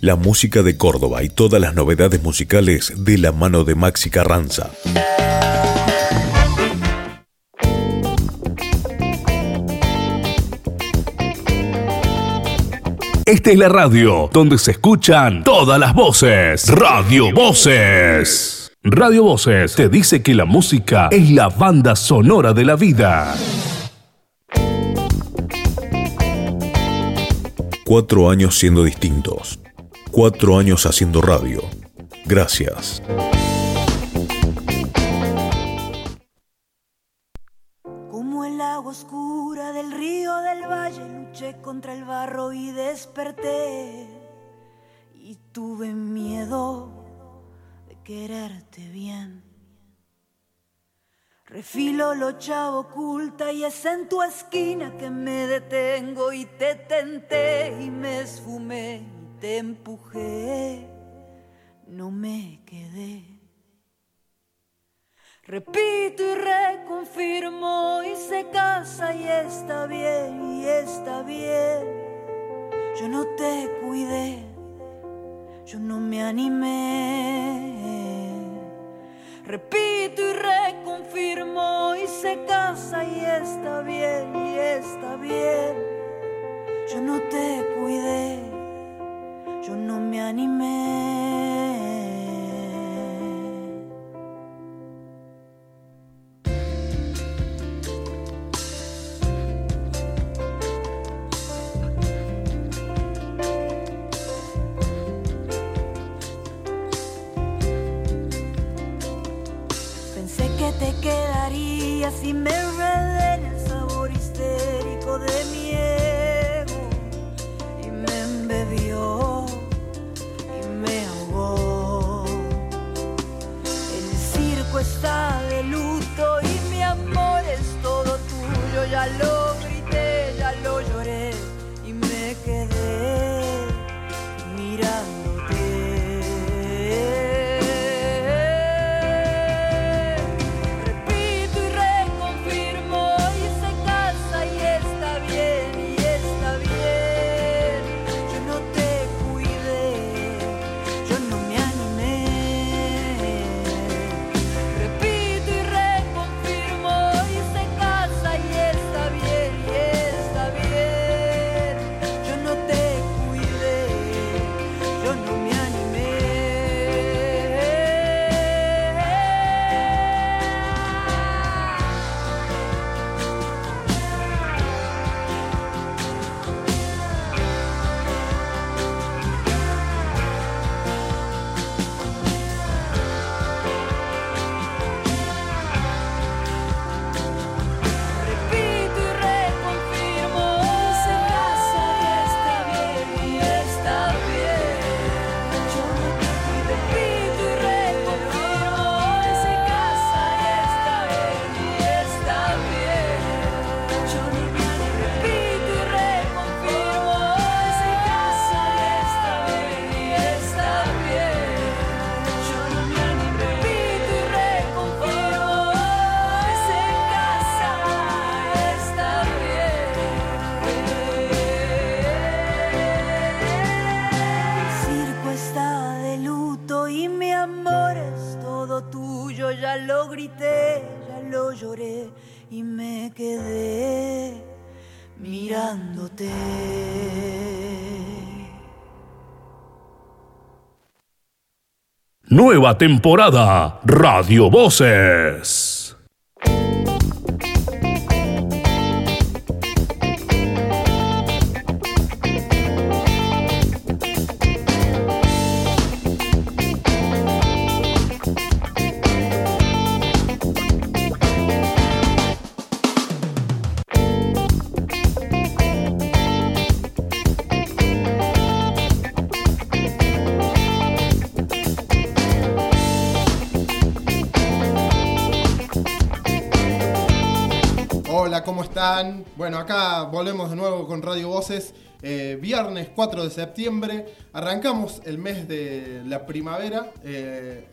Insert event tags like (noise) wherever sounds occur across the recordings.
La música de Córdoba y todas las novedades musicales de la mano de Maxi Carranza. Esta es la radio donde se escuchan todas las voces. Radio Voces. Radio Voces te dice que la música es la banda sonora de la vida. Cuatro años siendo distintos. Cuatro años haciendo radio. Gracias. Como el agua oscura del río del valle, luché contra el barro y desperté. Y tuve miedo de quererte bien. Refilo lo chavo oculta y es en tu esquina que me detengo y te tenté y me esfumé te empujé. No me quedé. Repito y reconfirmo y se casa y está bien y está bien. Yo no te cuidé, yo no me animé. Repito y reconfirmo y se casa y está bien y está bien. Yo no te cuidé, yo no me animé. Pensé que te quedarías y me Nueva temporada Radio Voces. Bueno, acá volvemos de nuevo con Radio Voces. Eh, viernes 4 de septiembre. Arrancamos el mes de la primavera, eh,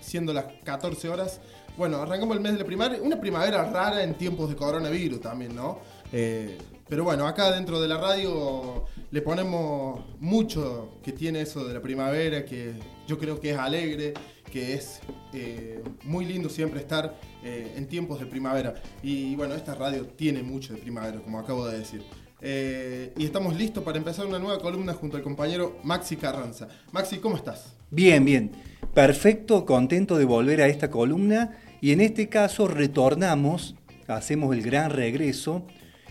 siendo las 14 horas. Bueno, arrancamos el mes de la primavera. Una primavera rara en tiempos de coronavirus también, ¿no? Eh, pero bueno, acá dentro de la radio le ponemos mucho que tiene eso de la primavera, que yo creo que es alegre, que es eh, muy lindo siempre estar eh, en tiempos de primavera. Y bueno, esta radio tiene mucho de primavera, como acabo de decir. Eh, y estamos listos para empezar una nueva columna junto al compañero Maxi Carranza. Maxi, ¿cómo estás? Bien, bien. Perfecto, contento de volver a esta columna y en este caso retornamos, hacemos el gran regreso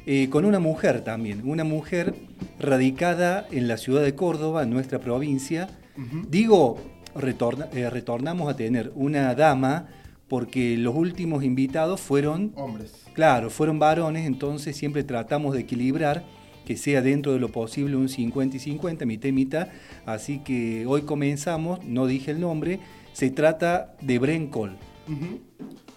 eh, con una mujer también, una mujer radicada en la ciudad de Córdoba, en nuestra provincia. Digo, retorna- eh, retornamos a tener una dama porque los últimos invitados fueron Hombres. Claro, fueron varones, entonces siempre tratamos de equilibrar que sea dentro de lo posible un 50 y 50, mitad y mitad. Así que hoy comenzamos, no dije el nombre, se trata de Bren Cole.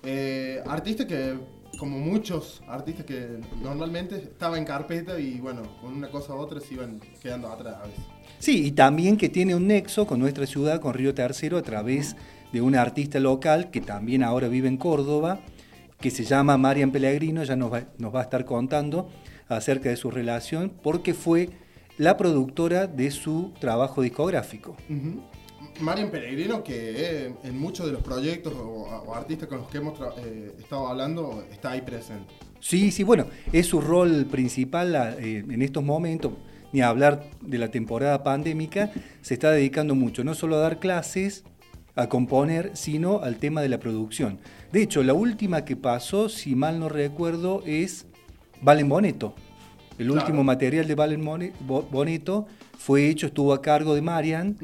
Eh, artista que, como muchos artistas que normalmente estaba en carpeta y bueno, con una cosa u otra se iban quedando atrás a veces. Sí, y también que tiene un nexo con nuestra ciudad, con Río Tercero, a través de una artista local que también ahora vive en Córdoba, que se llama Marian Pellegrino, ya nos va, nos va a estar contando acerca de su relación, porque fue la productora de su trabajo discográfico. Marian Peregrino, que eh, en muchos de los proyectos o, artistas con los que hemos eh, estado hablando, está ahí presente. Sí, sí, bueno, es su rol principal eh, en estos momentos, ni hablar de la temporada pandémica, se está dedicando mucho, no solo a dar clases, a componer, sino al tema de la producción. De hecho, la última que pasó, si mal no recuerdo, es Valen Boneto. El Claro. último material de Valen Boneto fue hecho, estuvo a cargo de Marian,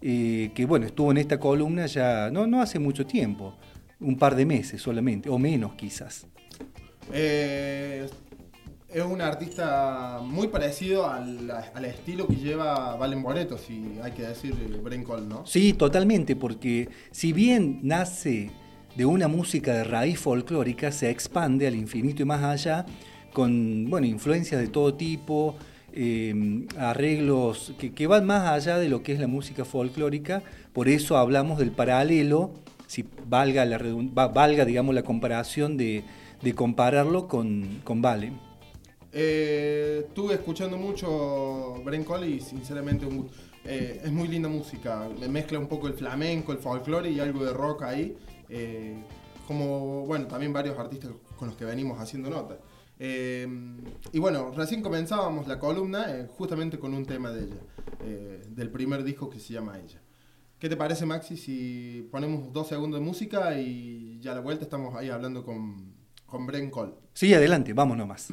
eh, que bueno, estuvo en esta columna ya, no, no hace mucho tiempo, un par de meses solamente, o menos quizás. Eh, es un artista muy parecido al, al estilo que lleva Valen Boneto, si hay que decir eh, Bren Cole, ¿no? Sí, totalmente, porque si bien nace de una música de raíz folclórica, se expande al infinito y más allá con bueno, influencias de todo tipo, eh, arreglos que, van más allá de lo que es la música folclórica, por eso hablamos del paralelo, si valga, la, valga digamos, la comparación de, de compararlo con, con Vale. Eh, estuve escuchando mucho Bren Cole y sinceramente un. Eh, es muy linda música. Me mezcla un poco el flamenco, el folclore y algo de rock ahí. Eh, como, bueno, también varios artistas con los que venimos haciendo nota. Eh, y bueno, recién comenzábamos la columna justamente con un tema de ella, del primer disco que se llama Ella. ¿Qué te parece, Maxi, si ponemos dos segundos de música y ya a la vuelta estamos ahí hablando con, con Bren Cole? Sí, adelante, vamos nomás.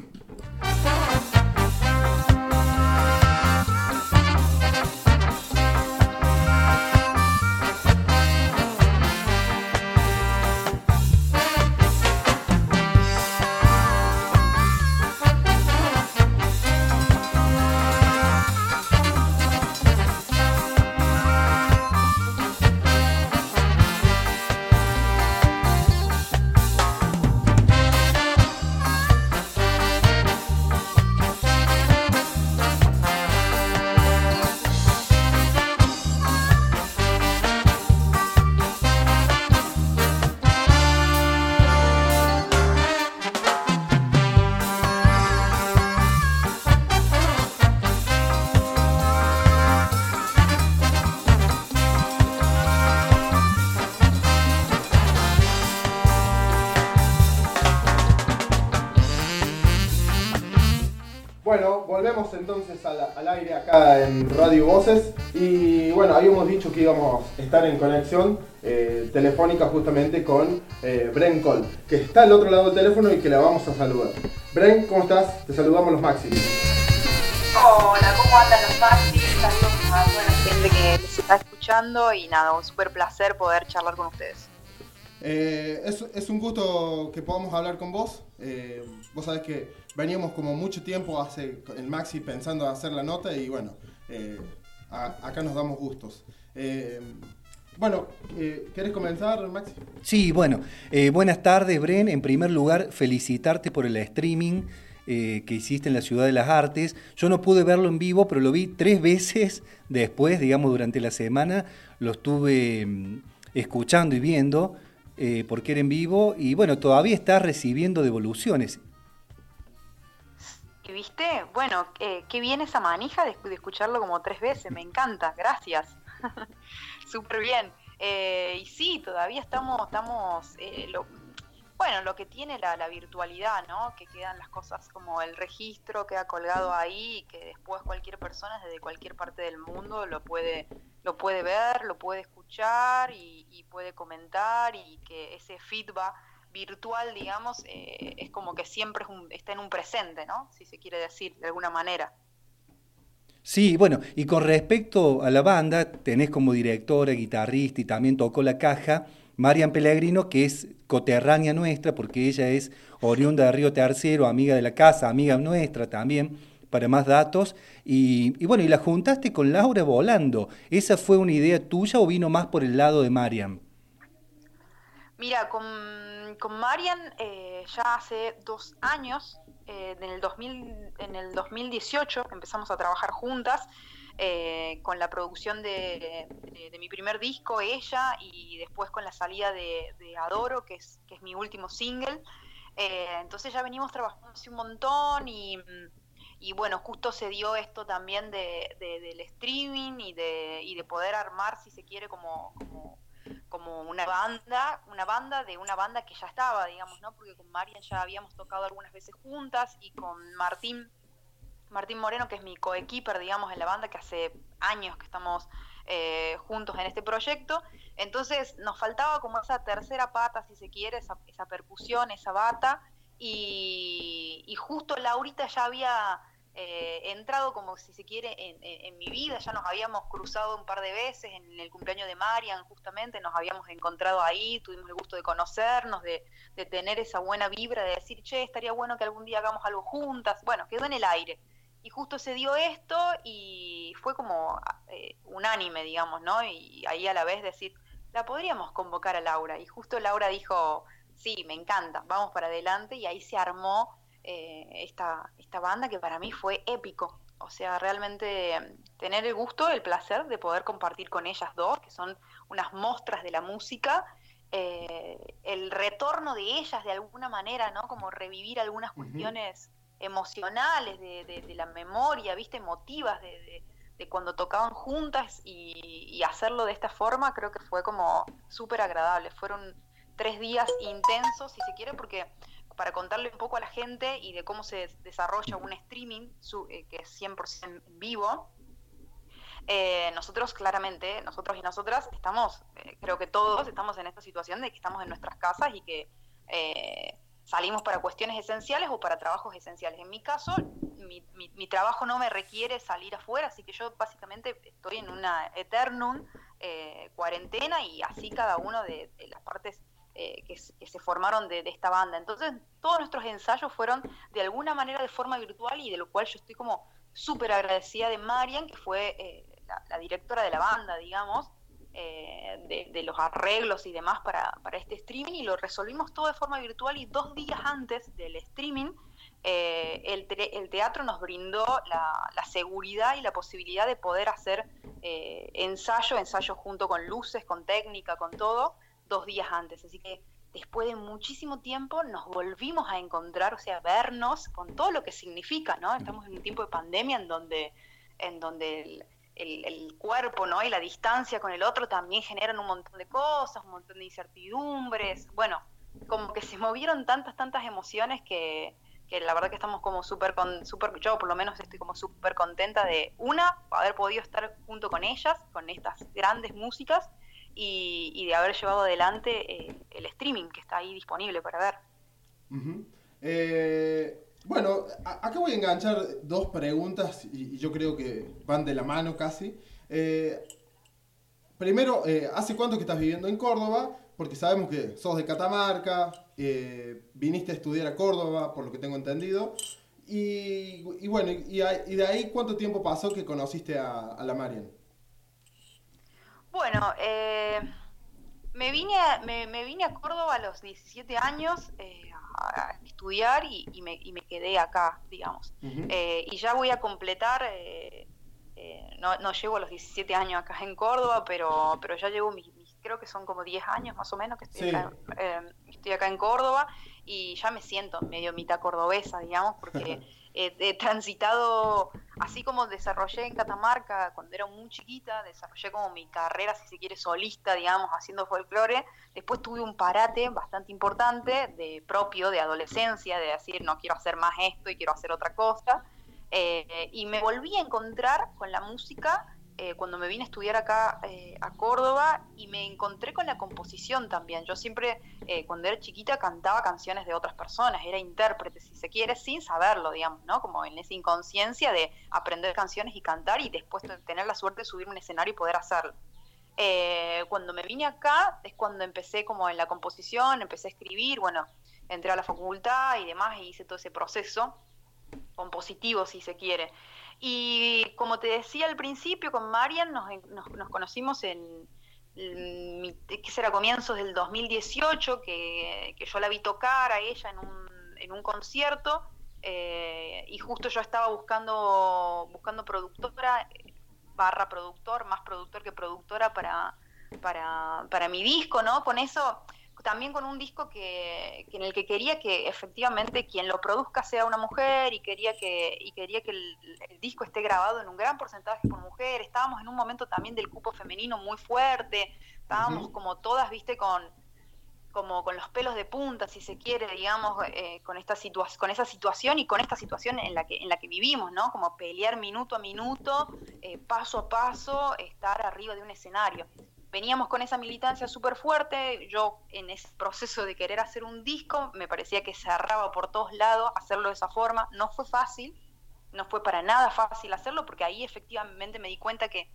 Entonces al, al aire acá en Radio Voces y bueno, habíamos dicho que íbamos a estar en conexión eh, telefónica justamente con eh, Bren Cole, que está al otro lado del teléfono y que la vamos a saludar. Bren, ¿cómo estás? Te saludamos los máximos. Hola, ¿cómo andan los maxis? Saludos a toda la gente que nos está escuchando y nada, un súper placer poder charlar con ustedes. Eh, es, es un gusto que podamos hablar con vos. Eh, vos sabés que veníamos como mucho tiempo hace el Maxi pensando en hacer la nota y bueno, eh, a- acá nos damos gustos. Eh, bueno, eh, ¿querés comenzar, Maxi? Sí, bueno, eh, buenas tardes, Bren. En primer lugar, felicitarte por el streaming que hiciste en la Ciudad de las Artes. Yo no pude verlo en vivo, pero lo vi tres (laughs) veces después, digamos, durante la semana. Lo estuve mm, escuchando y viendo porque era en vivo y bueno, todavía está recibiendo devoluciones. ¿Viste? Bueno, eh, qué bien esa manija de, de escucharlo como tres veces, me encanta, gracias. (laughs) Súper bien. Eh, y sí, todavía estamos, estamos eh, lo- bueno, lo que tiene la, virtualidad, ¿no? Que quedan las cosas como el registro queda colgado ahí que después cualquier persona desde cualquier parte del mundo lo puede, lo puede ver, lo puede escuchar y puede comentar y que ese feedback virtual, digamos, eh, es como que siempre es un- está en un presente, ¿no? Si se quiere decir de alguna manera. Sí, bueno, y con respecto a la banda, tenés como directora, guitarrista y también tocó la caja Marian Pellegrino, que es coterránea nuestra, porque ella es oriunda de Río Tercero, amiga de la casa, amiga nuestra también, para más datos. Y, bueno, y la juntaste con Laura Volando. ¿Esa fue una idea tuya o vino más por el lado de Marian? Mira, con, con Marian eh, ya hace dos años, eh, en, el 2000, en el 2018 empezamos a trabajar juntas eh, con la producción de, de- mi primer disco, ella, y después con la salida de, de Adoro, que es, que es mi último single. Eh, entonces ya venimos trabajando hace un montón y, y bueno, justo se dio esto también de, de- del streaming y de, y de poder armar, si se quiere, como como una banda, una banda de una banda que ya estaba, digamos, ¿no? Porque con Marian ya habíamos tocado algunas veces juntas y con Martín, Martín Moreno, que es mi coequiper, digamos, en la banda, que hace años que estamos eh, juntos en este proyecto. Entonces nos faltaba como esa tercera pata, si se quiere, esa, esa percusión, esa bata. Y, y justo Laurita ya había eh, entrado como si se quiere en, mi vida, ya nos habíamos cruzado un par de veces en el cumpleaños de Marian, justamente nos habíamos encontrado ahí, tuvimos el gusto de conocernos, de, de tener esa buena vibra, de decir, che, estaría bueno que algún día hagamos algo juntas, bueno, quedó en el aire. Y justo se dio esto y fue como eh, unánime, digamos, ¿no? Y ahí a la vez decir, la podríamos convocar a Laura. Y justo Laura dijo, sí, me encanta, vamos para adelante. Y ahí se armó eh, esta, esta banda que para mí fue épico. O sea, realmente eh, tener el gusto, el placer de poder compartir con ellas dos, que son unas mostras de la música, eh, el retorno de ellas de alguna manera, ¿no? Como revivir algunas cuestiones emocionales de, de- de la memoria, ¿viste? Emotivas de cuando tocaban juntas y, y hacerlo de esta forma creo que fue como súper agradable. Fueron tres días intensos, si se quiere, porque para contarle un poco a la gente y de cómo se desarrolla un streaming eh, que es 100% en vivo, eh, nosotros claramente, nosotros y nosotras, estamos, eh, creo que todos estamos en esta situación de que estamos en nuestras casas y que salimos para cuestiones esenciales o para trabajos esenciales. En mi caso, mi, trabajo no me requiere salir afuera, así que yo básicamente estoy en una eternum cuarentena y así cada uno de las partes eh, que, se formaron de, esta banda. Entonces, todos nuestros ensayos fueron de alguna manera de forma virtual y de lo cual yo estoy como súper agradecida de Marian, que fue eh, la, directora de la banda, digamos, eh, de, los arreglos y demás para, para este streaming y lo resolvimos todo de forma virtual y dos días antes del streaming eh, el teatro nos brindó la, la seguridad y la posibilidad de poder hacer eh, ensayo, ensayo junto con luces, con técnica, con todo, dos días antes. Así que después de muchísimo tiempo nos volvimos a encontrar, o sea, vernos con todo lo que significa, ¿no? Estamos en un tiempo de pandemia en donde, en donde el, cuerpo, ¿no? Y la distancia con el otro también generan un montón de cosas, un montón de incertidumbres. Bueno, como que se movieron tantas, tantas emociones que, que la verdad que estamos como súper, con, súper, yo por lo menos estoy como súper contenta de, una, haber podido estar junto con ellas, con estas grandes músicas, y, de haber llevado adelante eh, el streaming que está ahí disponible para ver. Eh, bueno, acá voy a enganchar dos preguntas y, yo creo que van de la mano casi. Eh, primero, ¿hace cuánto que estás viviendo en Córdoba? Porque sabemos que sos de Catamarca, viniste a estudiar a Córdoba, por lo que tengo entendido. Y, bueno, y de ahí cuánto tiempo pasó que conociste a, a la Marian? Bueno, eh, me, vine a, me, me vine a Córdoba a los 17 años eh, a, a estudiar y, y me, y me quedé acá, digamos. Eh, y ya voy a completar, eh, eh, no, no llevo los 17 años acá en Córdoba, pero, pero ya llevo mis, mis- creo que son como 10 años más o menos que estoy, Sí. acá, eh, estoy acá en Córdoba y ya me siento medio mitad cordobesa, digamos, porque (laughs) eh, he transitado, así como desarrollé en Catamarca cuando era muy chiquita, desarrollé como mi carrera, si se quiere, solista, digamos, haciendo folclore. Después tuve un parate bastante importante de propio, de adolescencia, de decir, no quiero hacer más esto y quiero hacer otra cosa. Eh, y me volví a encontrar con la música eh, cuando me vine a estudiar acá eh, a Córdoba y me encontré con la composición también. Yo siempre, eh, cuando era chiquita, cantaba canciones de otras personas, era intérprete, si se quiere, sin saberlo, digamos, ¿no? Como en esa inconsciencia de aprender canciones y cantar y después tener la suerte de subir un escenario y poder hacerlo. Cuando me vine acá es cuando empecé como en la composición, empecé a escribir, bueno, entré a la facultad y demás y hice todo ese proceso compositivo, si se quiere. Y como te decía al principio, con Marian nos, nos, conocimos en, en ¿qué será? Comienzos del 2018, que, que yo la vi tocar a ella en un, en un concierto, eh, y justo yo estaba buscando, buscando productora, barra productor, más productor que productora para, para, para mi disco, ¿no? Con eso también con un disco que, que en el que quería que efectivamente quien lo produzca sea una mujer y quería que y quería que el, el disco esté grabado en un gran porcentaje por mujer estábamos en un momento también del cupo femenino muy fuerte. Estábamos como todas viste con como con los pelos de punta si se quiere digamos eh, con esta con esa situación y con esta situación en la que en la que vivimos no como pelear minuto a minuto eh, paso a paso estar arriba de un escenario veníamos con esa militancia súper fuerte, yo en ese proceso de querer hacer un disco, me parecía que cerraba por todos lados hacerlo de esa forma, no fue fácil, no fue para nada fácil hacerlo, porque ahí efectivamente me di cuenta que,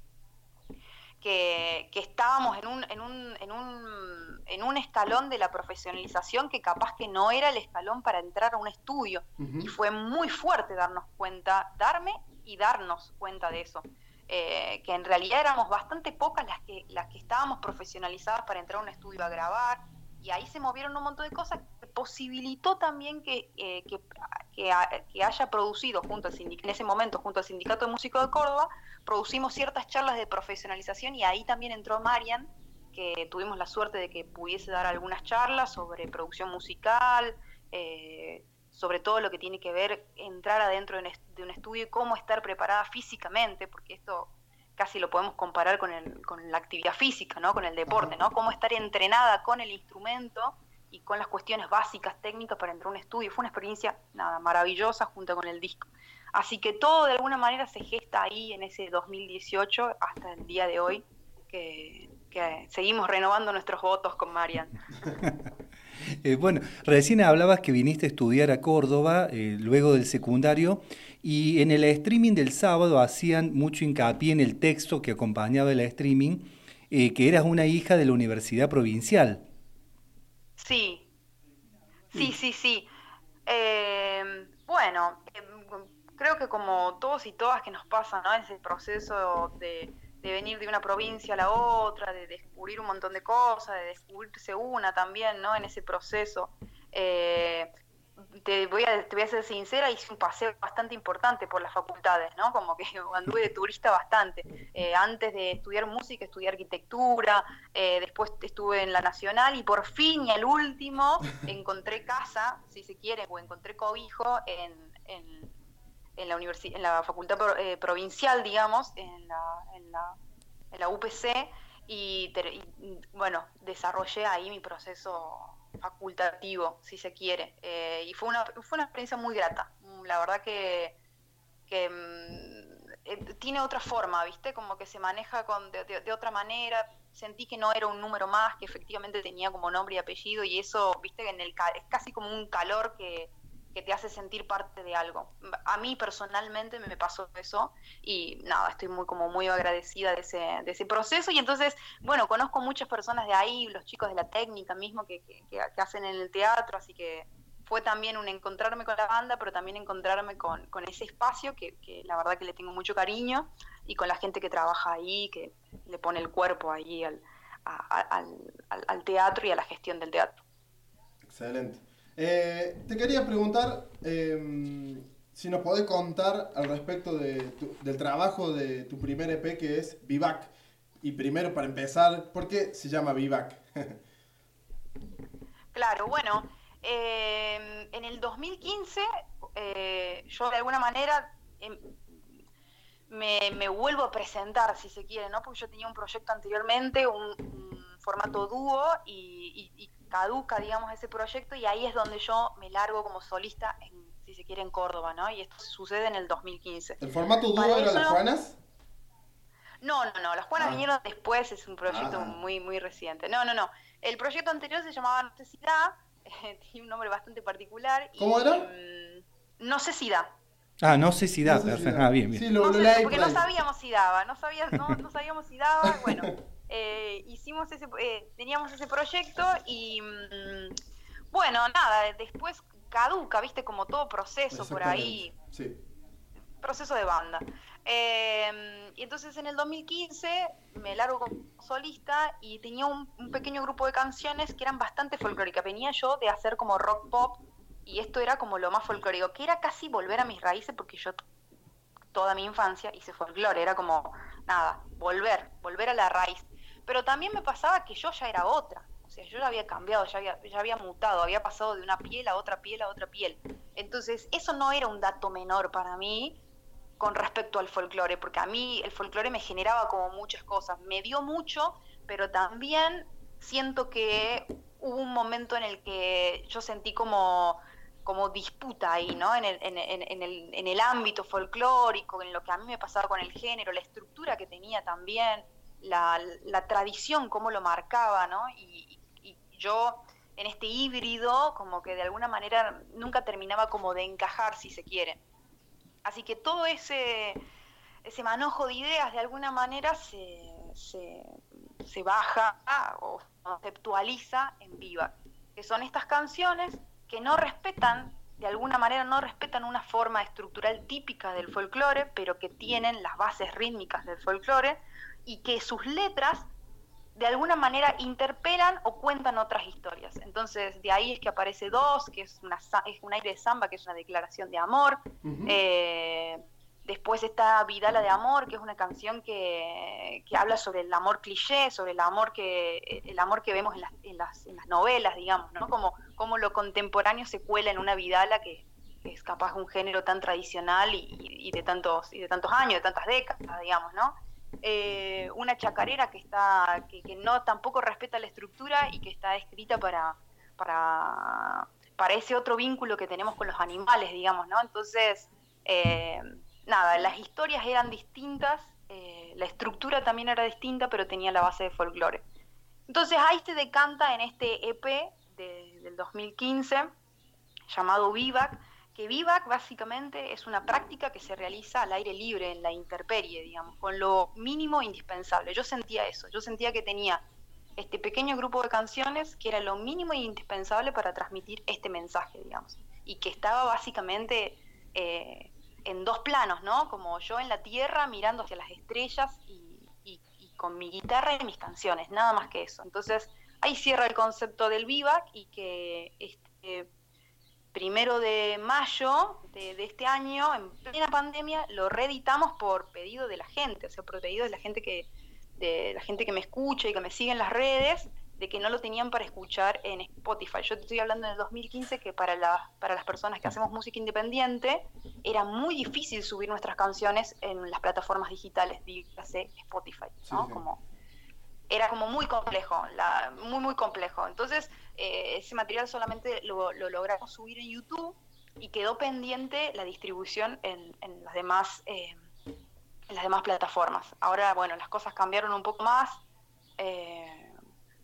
que, que estábamos en un, en, un, en, un, en un escalón de la profesionalización que capaz que no era el escalón para entrar a un estudio, y fue muy fuerte darnos cuenta, darme y darnos cuenta de eso eh, que en realidad éramos bastante pocas las que, las que estábamos profesionalizadas para entrar a un estudio a grabar, y ahí se movieron un montón de cosas que posibilitó también que, eh, que, que, ha- que haya producido junto al en ese momento junto al Sindicato de Músicos de Córdoba, producimos ciertas charlas de profesionalización y ahí también entró Marian, que tuvimos la suerte de que pudiese dar algunas charlas sobre producción musical, eh, sobre todo lo que tiene que ver entrar adentro de un estudio y cómo estar preparada físicamente, porque esto casi lo podemos comparar con, el, con la actividad física, ¿no? con el deporte, ¿no? cómo estar entrenada con el instrumento y con las cuestiones básicas, técnicas para entrar a un estudio. Fue una experiencia nada maravillosa junto con el disco. Así que todo de alguna manera se gesta ahí en ese 2018 hasta el día de hoy, que, que seguimos renovando nuestros votos con Marian. (laughs) Eh, bueno, recién hablabas que viniste a estudiar a Córdoba eh, luego del secundario y en el streaming del sábado hacían mucho hincapié en el texto que acompañaba el streaming, eh, que eras una hija de la Universidad Provincial. Sí, sí, sí, sí. Eh, bueno, eh, creo que como todos y todas que nos pasa, ¿no? Ese proceso de, de venir de una provincia a la otra, de descubrir un montón de cosas, de descubrirse una también, ¿no? En ese proceso. Eh, te voy, a, te voy a ser sincera, hice un paseo bastante importante por las facultades, ¿no? Como que (laughs) anduve de turista bastante. Eh, antes de estudiar música, estudié arquitectura, eh, después estuve en la Nacional y por fin y al último (laughs) encontré casa, si se quiere, o encontré cobijo en, en, en la, en la facultad pro- eh, provincial, digamos, en la, en la, en la UPC, y, y, bueno, desarrollé ahí mi proceso facultativo, si se quiere. Eh, y fue una, fue una experiencia muy grata. Mm, La verdad que, que mm, eh, tiene otra forma, ¿viste? Como que se maneja con, de, otra manera. Sentí que no era un número más, que efectivamente tenía como nombre y apellido, y eso, ¿viste? En el, es casi como un calor que, que te hace sentir parte de algo. A mí personalmente me pasó eso y nada, estoy muy como muy agradecida de ese, de ese proceso y entonces, bueno, conozco muchas personas de ahí, los chicos de la técnica mismo que, que, hacen en el teatro, así que fue también un encontrarme con la banda, pero también encontrarme con, con ese espacio que, la verdad que le tengo mucho cariño y con la gente que trabaja ahí, que le pone el cuerpo ahí al- al teatro y a la gestión del teatro. Excelente. Eh, te quería preguntar eh, si nos podés contar al respecto de tu- del trabajo de tu primer EP que es Vivac. Y primero, para empezar, ¿por qué se llama Vivac? (laughs) Claro, bueno, eh, en el 2015 eh, yo de alguna manera em, me, vuelvo a presentar, si se quiere, ¿no? Porque yo tenía un proyecto anteriormente, un, formato dúo, y- y caduca, digamos, ese proyecto, y ahí es donde yo me largo como solista, en, si se quiere, en Córdoba, ¿no? Y esto sucede en el 2015. ¿El formato dúo era eso- las Juanas? No, no, no, las Juanas Ah. vinieron después, es un proyecto Ah. muy, muy reciente. No, no, no. El proyecto anterior se llamaba si da, (laughs) tiene un nombre bastante particular. y, ¿Cómo era? mm, no sé si da. Ah, no sé si da, No sé si perfecto. da. Ah, bien, bien. Sí, lo, No lo sé, porque por no sabíamos si daba, no, sabía, no, no sabíamos si daba. Bueno, (laughs) eh, hicimos ese, eh, teníamos ese proyecto y mm, bueno, nada, después caduca, viste, como todo proceso por ahí Sí. proceso de banda. Eh, y entonces en el 2015 me largo como solista y tenía un, un pequeño grupo de canciones que eran bastante folclóricas. Venía yo de hacer como rock pop y esto era como lo más folclórico, que era casi volver a mis raíces porque yo toda mi infancia hice folclore, era como nada, volver, volver a la raíz. Pero también me pasaba que yo ya era otra. O sea, yo ya había cambiado, ya había, ya había mutado, había pasado de una piel a otra piel a otra piel. Entonces, eso no era un dato menor para mí con respecto al folclore, porque a mí el folclore me generaba como muchas cosas, me dio mucho, pero también siento que hubo un momento en el que yo sentí como, como disputa ahí, ¿no? En el, en, en- en el, en el ámbito folclórico, en lo que a mí me pasaba con el género, la estructura que tenía también, la, tradición, cómo lo marcaba, ¿no? Y, yo en este híbrido, como que de alguna manera nunca terminaba como de encajar, si se quiere. Así que todo ese, ese manojo de ideas de alguna manera se, se baja o conceptualiza en Viva, que son estas canciones que no respetan, de alguna manera no respetan una forma estructural típica del folclore, pero que tienen las bases rítmicas del folclore y que sus letras de alguna manera interpelan o cuentan otras historias. Entonces, de ahí es que aparece Dos, que es, una, es un aire de samba, que es una declaración de amor. Eh, después está Vidala de Amor, que es una canción que, que habla sobre el amor cliché, sobre el amor que, el amor que vemos en las, en las, en las novelas, digamos, ¿no? Como, como lo contemporáneo se cuela en una Vidala que, que es capaz un género tan tradicional y, y de tantos, y de tantos años, de tantas décadas, digamos, ¿no? Eh, una chacarera que está que, no tampoco respeta la estructura y que está escrita para para para ese otro vínculo que tenemos con los animales digamos no entonces eh, nada las historias eran distintas eh, la estructura también era distinta pero tenía la base de folclore. Entonces ahí se decanta en este EP de- del 2015 llamado Vivac, que Vivac básicamente es una práctica que se realiza al aire libre, en la intemperie, digamos, con lo mínimo indispensable. Yo sentía eso, yo sentía que tenía este pequeño grupo de canciones que era lo mínimo e indispensable para transmitir este mensaje, digamos, y que estaba básicamente eh, en dos planos, ¿no? Como yo en la tierra mirando hacia las estrellas y, con mi guitarra y mis canciones, nada más que eso. Entonces ahí cierra el concepto del vivac y que este, primero de mayo de, de este año, en plena pandemia, lo reeditamos por pedido de la gente, o sea, por pedido de la gente que, de la gente que me escucha y que me sigue en las redes, de que no lo tenían para escuchar en Spotify. Yo te estoy hablando del 2015 que para, la, para las personas que hacemos música independiente era muy difícil subir nuestras canciones en las plataformas digitales, dígase Spotify, ¿no? Sí, sí. Como era como muy complejo, la, muy muy complejo. Entonces eh, ese material solamente lo, lo logramos subir en YouTube y quedó pendiente la distribución en, en las demás eh, en las demás plataformas. Ahora bueno las cosas cambiaron un poco más eh,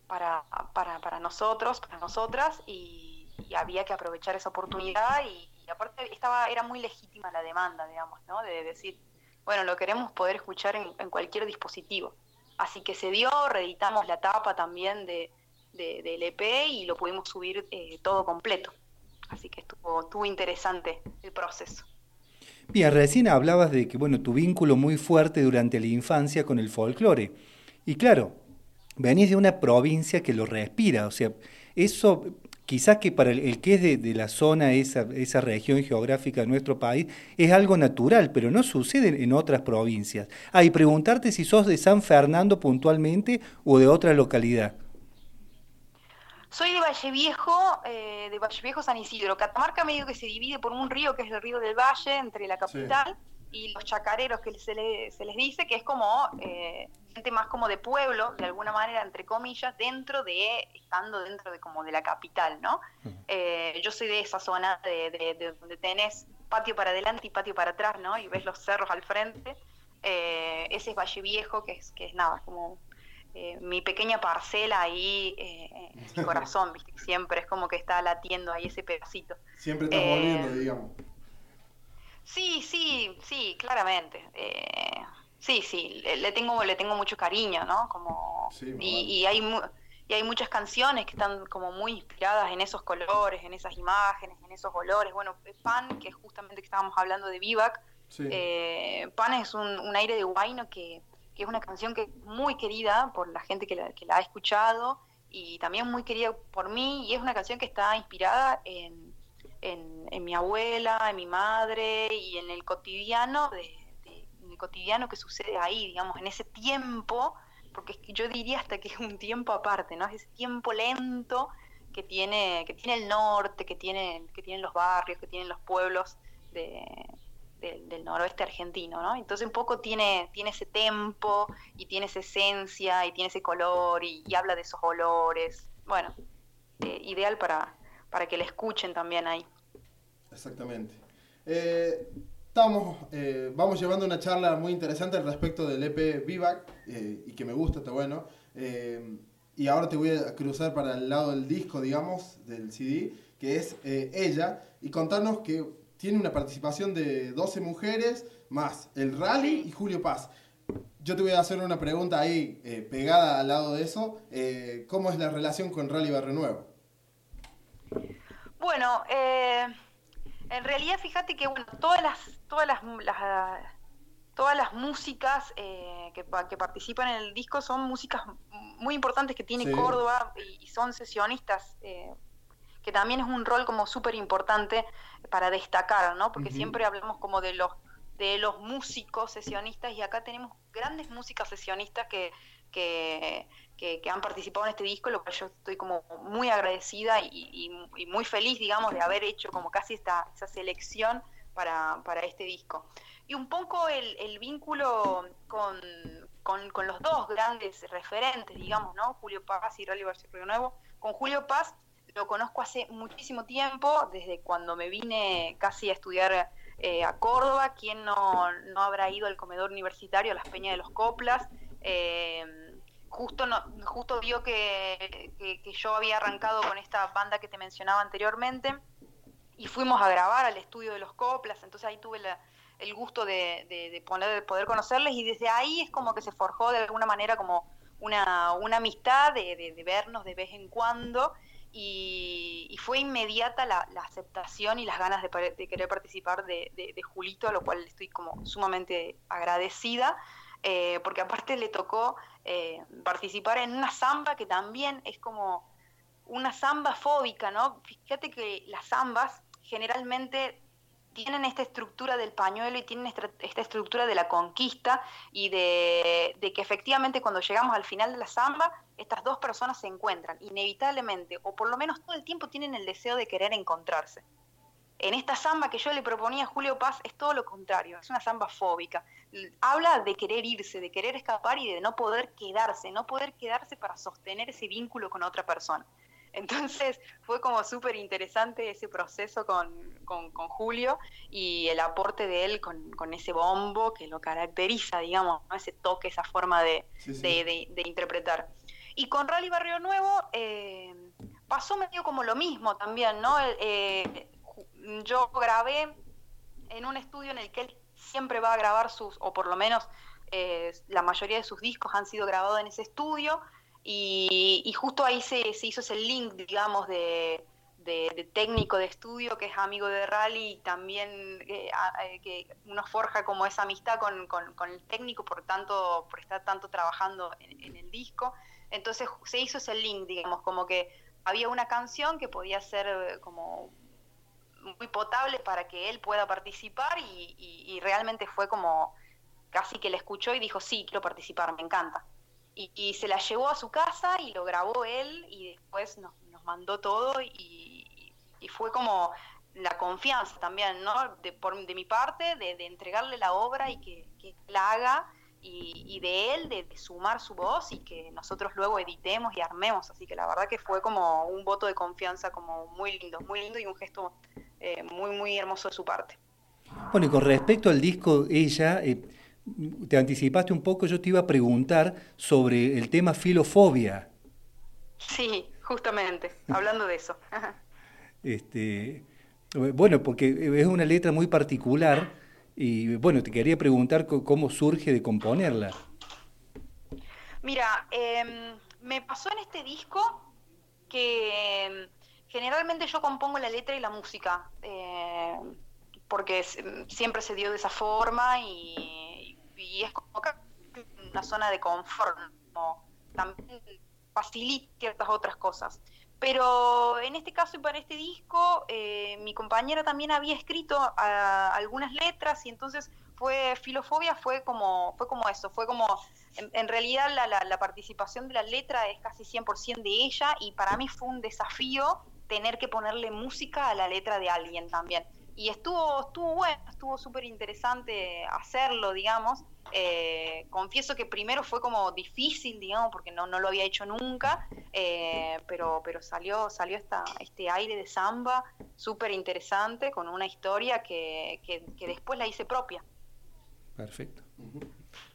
para, para, para nosotros, para nosotras y, y había que aprovechar esa oportunidad y, aparte estaba era muy legítima la demanda, digamos, ¿no? De decir bueno lo queremos poder escuchar en cualquier dispositivo. Así que se dio, reeditamos la tapa también de, de- del EP y lo pudimos subir eh, todo completo. Así que estuvo, estuvo interesante el proceso. Bien, recién hablabas de que, bueno, tu vínculo muy fuerte durante la infancia con el folclore. Y claro, venís de una provincia que lo respira, o sea, eso quizás que para el, el que es de, de la zona, esa, esa región geográfica de nuestro país, es algo natural, pero no sucede en otras provincias. Ah, y preguntarte si sos de San Fernando puntualmente o de otra localidad. Soy de Valle Viejo, eh, de Valle Viejo San Isidro. Catamarca medio que se divide por un río que es el río del Valle, entre la capital y los chacareros que se, le- se les dice, que es como eh, gente más como de pueblo, de alguna manera, entre comillas, dentro de, estando dentro de como de la capital, ¿no? Eh, yo soy de esa zona de, de- de donde tenés patio para adelante y patio para atrás, ¿no? Y ves los cerros al frente. Eh, ese es Valle Viejo, que es, que es nada, como eh, mi pequeña parcela ahí eh, en mi corazón, (laughs) ¿viste? Siempre es como que está latiendo ahí ese pedacito. Siempre estás Eh, volviendo, digamos. Sí, sí, sí, claramente. Eh, sí, sí, le, tengo le tengo mucho cariño, ¿no? Como Sí, y, y hay mu- y hay muchas canciones que están como muy inspiradas en esos colores, en esas imágenes, en esos olores. Bueno, Pan, que es justamente que estábamos hablando de Vivac, Sí. eh, Pan es un, un aire de guayno que, que es una canción que es muy querida por la gente que la, que la ha escuchado y también muy querida por mí y es una canción que está inspirada en, en, en mi abuela, en mi madre y en el cotidiano de, cotidiano que sucede ahí, digamos, en ese tiempo, porque yo diría hasta que es un tiempo aparte, ¿no? Es ese tiempo lento que tiene, que tiene el norte, que tiene, que tienen los barrios, que tienen los pueblos de, del, noroeste argentino, ¿no? Entonces un poco tiene, tiene ese tempo y tiene esa esencia y tiene ese color y, habla de esos olores. Bueno, eh, ideal para, para que la escuchen también ahí. Exactamente. Eh, estamos, eh, vamos llevando una charla muy interesante al respecto del EP Vivac eh, y que me gusta, está bueno. Eh, y ahora te voy a cruzar para el lado del disco, digamos, del CD, que es ella, y contarnos que tiene una participación de 12 mujeres más el Rally y Julio Paz. Yo te voy a hacer una pregunta ahí pegada al lado de eso. ¿Cómo es la relación con Rally Barrio Nuevo? Bueno, en realidad fíjate que bueno, todas las, todas las, las- todas las músicas eh, que, pa- que participan en el disco son músicas muy importantes que tiene Sí. Córdoba y, y son sesionistas, eh, que también es un rol como súper importante para destacar, ¿no? Porque siempre hablamos como de los de los músicos sesionistas y acá tenemos grandes músicas sesionistas que, que, que- que han participado en este disco, lo cual yo estoy como muy agradecida y, y- y muy feliz, digamos, de haber hecho como casi esta, esa selección para, para este disco. Y un poco el, el vínculo con, con- con los dos grandes referentes, digamos, ¿no? Julio Paz y Rally Barrio Nuevo. Con Julio Paz lo conozco hace muchísimo tiempo, desde cuando me vine casi a estudiar eh, a Córdoba, quien no, no habrá ido al comedor universitario, a las Peñas de los Coplas. Eh, justo no, justo vio que, que- que yo había arrancado con esta banda que te mencionaba anteriormente y fuimos a grabar al estudio de los Coplas, entonces ahí tuve la- el gusto de, poner, de poder conocerles y desde ahí es como que se forjó de alguna manera como una, amistad de, vernos de vez en cuando y, y fue inmediata la, la aceptación y las ganas de, querer participar de, Julito, a lo cual estoy como sumamente agradecida, eh, porque aparte le tocó eh, participar en una samba que también es como una samba fóbica, ¿no? Fíjate que las zambas generalmente tienen esta estructura del pañuelo y tienen esta, estructura de la conquista y de, de que efectivamente cuando llegamos al final de la samba, estas dos personas se encuentran inevitablemente, o por lo menos todo el tiempo tienen el deseo de querer encontrarse. En esta samba que yo le proponía a Julio Paz es todo lo contrario, es una samba fóbica. Habla de querer irse, de querer escapar y de no poder quedarse, no poder quedarse para sostener ese vínculo con otra persona. Entonces fue como súper interesante ese proceso con, con- con Julio y el aporte de él con, con ese bombo que lo caracteriza, digamos, ¿no? ese toque, esa forma de, Sí, sí. de, de- de interpretar. Y con Rally Barrio Nuevo eh, pasó medio como lo mismo también, ¿no? Eh, ju- yo grabé en un estudio en el que él siempre va a grabar sus, o por lo menos eh, la mayoría de sus discos han sido grabados en ese estudio, y, justo ahí se, se hizo ese link, digamos, de, de- técnico de estudio que es amigo de Rally y también eh, eh, que uno forja como esa amistad con, con- el técnico por tanto por estar tanto trabajando en, el disco. Entonces se hizo ese link digamos como que había una canción que podía ser como muy potable para que él pueda participar y realmente fue como casi que le escuchó y dijo sí quiero participar me encanta y, y se la llevó a su casa y lo grabó él y después nos, nos mandó todo y, fue como la confianza también, ¿no? De, por, de mi parte, de, de entregarle la obra y que, que la haga y, de él, de, de sumar su voz y que nosotros luego editemos y armemos. Así que la verdad que fue como un voto de confianza como muy lindo, muy lindo y un gesto eh, muy, muy hermoso de su parte. Bueno, y con respecto al disco Ella, eh, te anticipaste un poco, yo te iba a preguntar sobre el tema filofobia. Sí, justamente, (laughs) hablando de eso. Este, bueno, porque es una letra muy particular y bueno, te quería preguntar cómo surge de componerla. Mira, em, me pasó en este disco que em, generalmente yo compongo la letra y la música, eh, porque em, siempre se dio de esa forma y, y es como una zona de confort, como también facilita ciertas otras cosas. Pero en este caso y para este disco, eh, mi compañera también había escrito ah, algunas letras y entonces fue filofobia fue como fue como eso, fue como en, en realidad la, la- la participación de la letra es casi 100% de ella y para mí fue un desafío tener que ponerle música a la letra de alguien también. Y estuvo, estuvo bueno, estuvo súper interesante hacerlo, digamos. Eh, confieso que primero fue como difícil, digamos, porque no, no lo había hecho nunca, eh, pero, pero salió, salió esta, este aire de samba súper interesante con una historia que, que, que después la hice propia. Perfecto.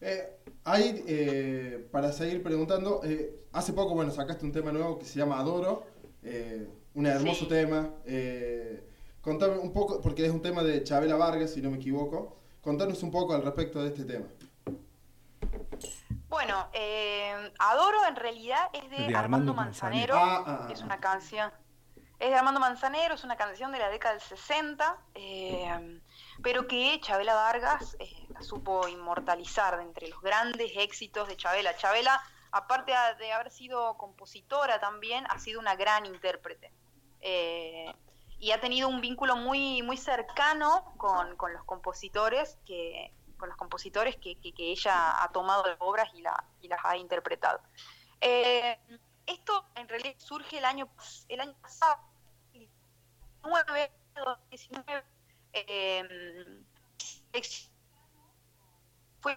Eh, ahí, eh, para seguir preguntando, eh, hace poco, bueno, sacaste un tema nuevo que se llama Adoro, eh, un hermoso Sí. tema. Eh, contame un poco, porque es un tema de Chabela Vargas, si no me equivoco. Contanos un poco al respecto de este tema. Bueno, eh, Adoro en realidad es de, De Armando, Armando Manzanero. Ah, ah, ah. Es una canción. Es de Armando Manzanero, es una canción de la década del 60, eh, pero que Chabela Vargas eh, la supo inmortalizar de entre los grandes éxitos de Chabela. Chabela, aparte de haber sido compositora también, ha sido una gran intérprete. Y ha tenido un vínculo muy, muy cercano con, con los compositores que con los compositores que, que- ella ha tomado de obras y, la, y las ha interpretado. Eh, esto en realidad surge el año, el año pasado, 2019, 2019, eh, fue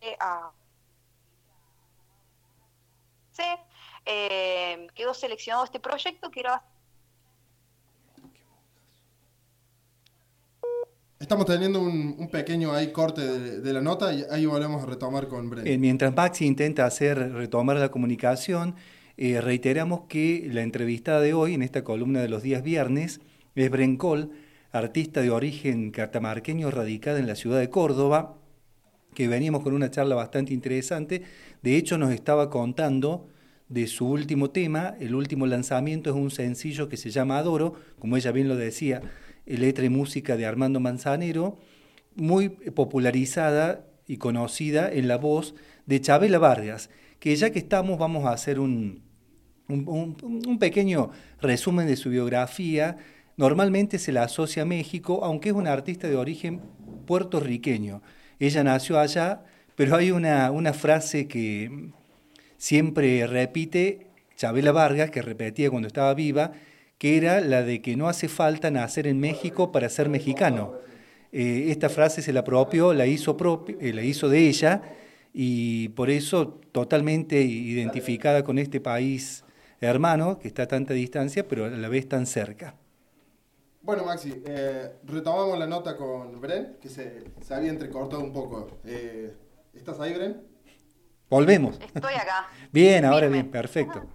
eh, a eh, quedó seleccionado este proyecto que era Estamos teniendo un, pequeño corte de, la nota y ahí volvemos a retomar con Bren. Eh, mientras Maxi intenta hacer retomar la comunicación, eh, reiteramos que la entrevistada de hoy en esta columna de los días viernes es Brencol, artista de origen catamarqueño radicada en la ciudad de Córdoba, que veníamos con una charla bastante interesante. De hecho, nos estaba contando de su último tema. El último lanzamiento es un sencillo que se llama Adoro, como ella bien lo decía, letra y música de Armando Manzanero, muy popularizada y conocida en la voz de Chabela Vargas, que ya que estamos vamos a hacer un- un pequeño resumen de su biografía. Normalmente se la asocia a México, aunque es una artista de origen puertorriqueño. Ella nació allá, pero hay una, una frase que siempre repite Chabela Vargas, que repetía cuando estaba viva, que era la de que no hace falta nacer en México para ser mexicano. Eh, esta frase se la apropió, la hizo, propi- eh, la hizo de ella y por eso totalmente identificada con este país hermano, que está a tanta distancia, pero a la vez tan cerca. Bueno, Maxi, eh, retomamos la nota con Bren, que se, se había entrecortado un poco. Eh, ¿Estás ahí, Bren? Volvemos. Estoy acá. Bien, ahora bien, perfecto.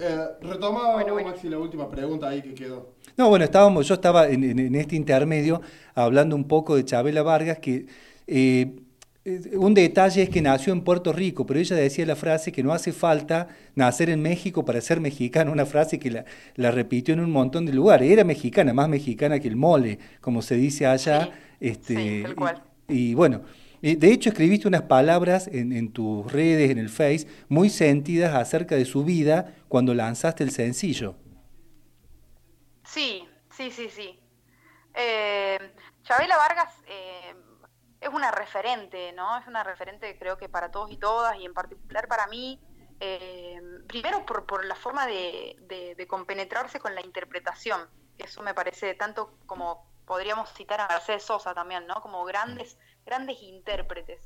Eh, retomaba Bueno, bueno. Maxi, la última pregunta ahí que quedó. No, bueno, estábamos, yo estaba en, en- en este intermedio hablando un poco de Chabela Vargas, que eh, eh, un detalle es que nació en Puerto Rico, pero ella decía la frase que no hace falta nacer en México para ser mexicana, una frase que la, la repitió en un montón de lugares. Era mexicana, más mexicana que el mole, como se dice allá. Sí, este, sí, tal cual. Y, y bueno, eh, de hecho escribiste unas palabras en, en tus redes, en el Face, muy sentidas acerca de su vida cuando lanzaste el sencillo. Sí, sí, sí, sí. Eh, Chabela Vargas eh, es una referente, ¿no? Es una referente creo que para todos y todas y en particular para mí. Eh, primero por, por la forma de, compenetrarse con la interpretación. Eso me parece tanto como podríamos citar a Mercedes Sosa también, ¿no? Como grandes, grandes intérpretes.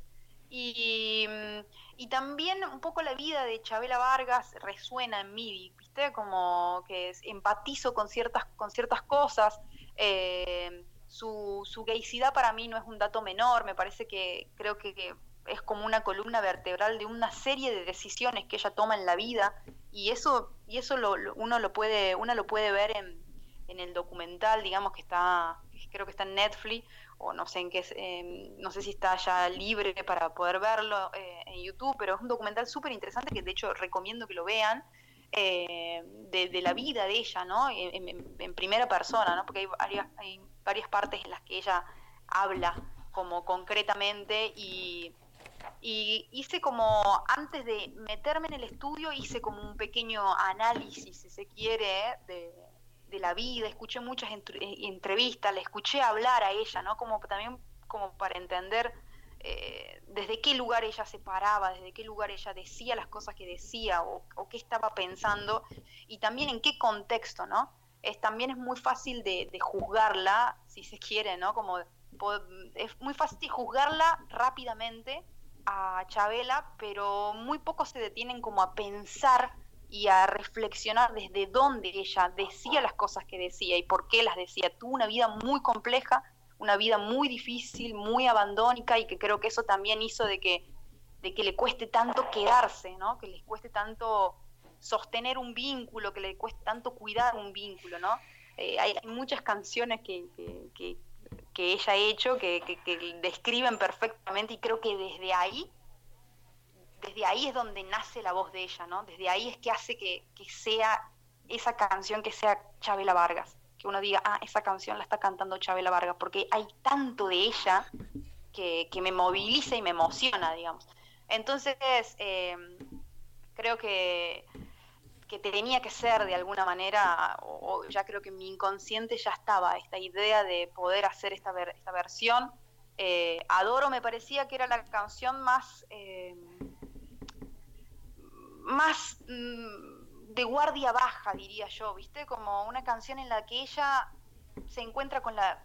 Y, mm, y también un poco la vida de Chabela Vargas resuena en mí, ¿viste? Como que empatizo con ciertas, con ciertas cosas. Eh, su, su gaycidad para mí no es un dato menor, me parece que creo que, es como una columna vertebral de una serie de decisiones que ella toma en la vida y eso y eso lo, lo- uno lo puede uno lo puede ver en, en el documental digamos que está creo que está en Netflix o no sé en qué eh, no sé si está ya libre para poder verlo eh, en YouTube pero es un documental súper interesante que de hecho recomiendo que lo vean eh, de, la vida de ella no en, primera persona no porque hay varias hay varias partes en las que ella habla como concretamente y hice como, antes de meterme en el estudio, hice como un pequeño análisis, si se quiere, de, de la vida, escuché muchas entre- entrevistas, la escuché hablar a ella, ¿no? Como también como para entender eh, desde qué lugar ella se paraba, desde qué lugar ella decía las cosas que decía o, qué estaba pensando y también en qué contexto, ¿no? Es, también es muy fácil de, de juzgarla, si se quiere, ¿no? Como es muy fácil juzgarla rápidamente a Chabela, pero muy pocos se detienen como a pensar y a reflexionar desde dónde ella decía las cosas que decía y por qué las decía. Tuvo una vida muy compleja, una vida muy difícil, muy abandónica y que creo que eso también hizo de que, de que le cueste tanto quedarse, ¿no? Que les cueste tanto sostener un vínculo, que le cueste tanto cuidar un vínculo, ¿no? Eh, hay, muchas canciones que, que- que- que ella ha hecho que describen perfectamente y creo que desde ahí, desde ahí es donde nace la voz de ella, ¿no? Desde ahí es que hace que, que sea esa canción que sea Chabela Vargas, que uno diga, ah, esa canción la está cantando Chabela Vargas, porque hay tanto de ella que, que me moviliza y me emociona, digamos. Entonces, eh, creo que, que tenía que ser de alguna manera, o, ya creo que en mi inconsciente ya estaba esta idea de poder hacer esta, esta versión. Eh, Adoro me parecía que era la canción más, eh, más mm, de guardia baja, diría yo, ¿viste? Como una canción en la que ella se encuentra con la...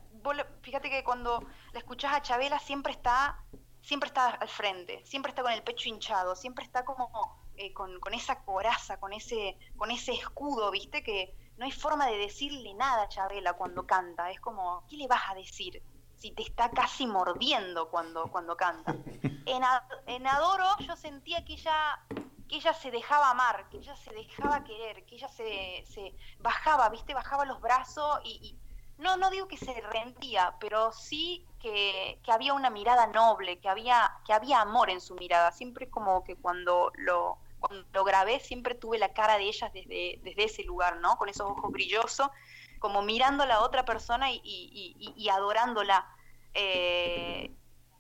Fíjate que cuando la escuchás a Chabela siempre está, siempre está al frente, siempre está con el pecho hinchado, siempre está como eh, con, con esa coraza, con ese, con ese escudo, ¿viste? Que no hay forma de decirle nada a Chabela cuando canta. Es como, ¿qué le vas a decir? Si te está casi mordiendo cuando, cuando canta. En, en Adoro yo sentía que ella, que ella se dejaba amar, que ella se dejaba querer, que ella se, se bajaba, ¿viste? Bajaba los brazos y, y no, no digo que se rendía, pero sí que, que había una mirada noble, que había, que había amor en su mirada. Siempre como que cuando lo, cuando lo grabé, siempre tuve la cara de ella desde, desde ese lugar, ¿no? Con esos ojos brillosos, como mirando a la otra persona y, y- y- adorándola. Eh,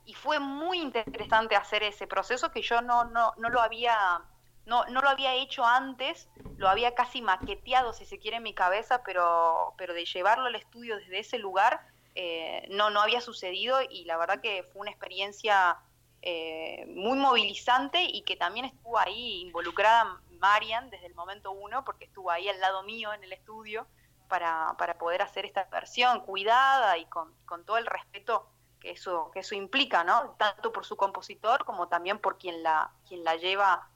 y fue muy interesante hacer ese proceso que yo no, no, no lo había no, no lo había hecho antes, lo había casi maqueteado, si se quiere, en mi cabeza, pero, pero de llevarlo al estudio desde ese lugar, eh, no, no había sucedido y la verdad que fue una experiencia eh, muy movilizante y que también estuvo ahí involucrada Marian desde el momento uno, porque estuvo ahí al lado mío en el estudio para, para poder hacer esta versión cuidada y con, con todo el respeto que eso, que eso implica, ¿no? Tanto por su compositor como también por quien la, quien la lleva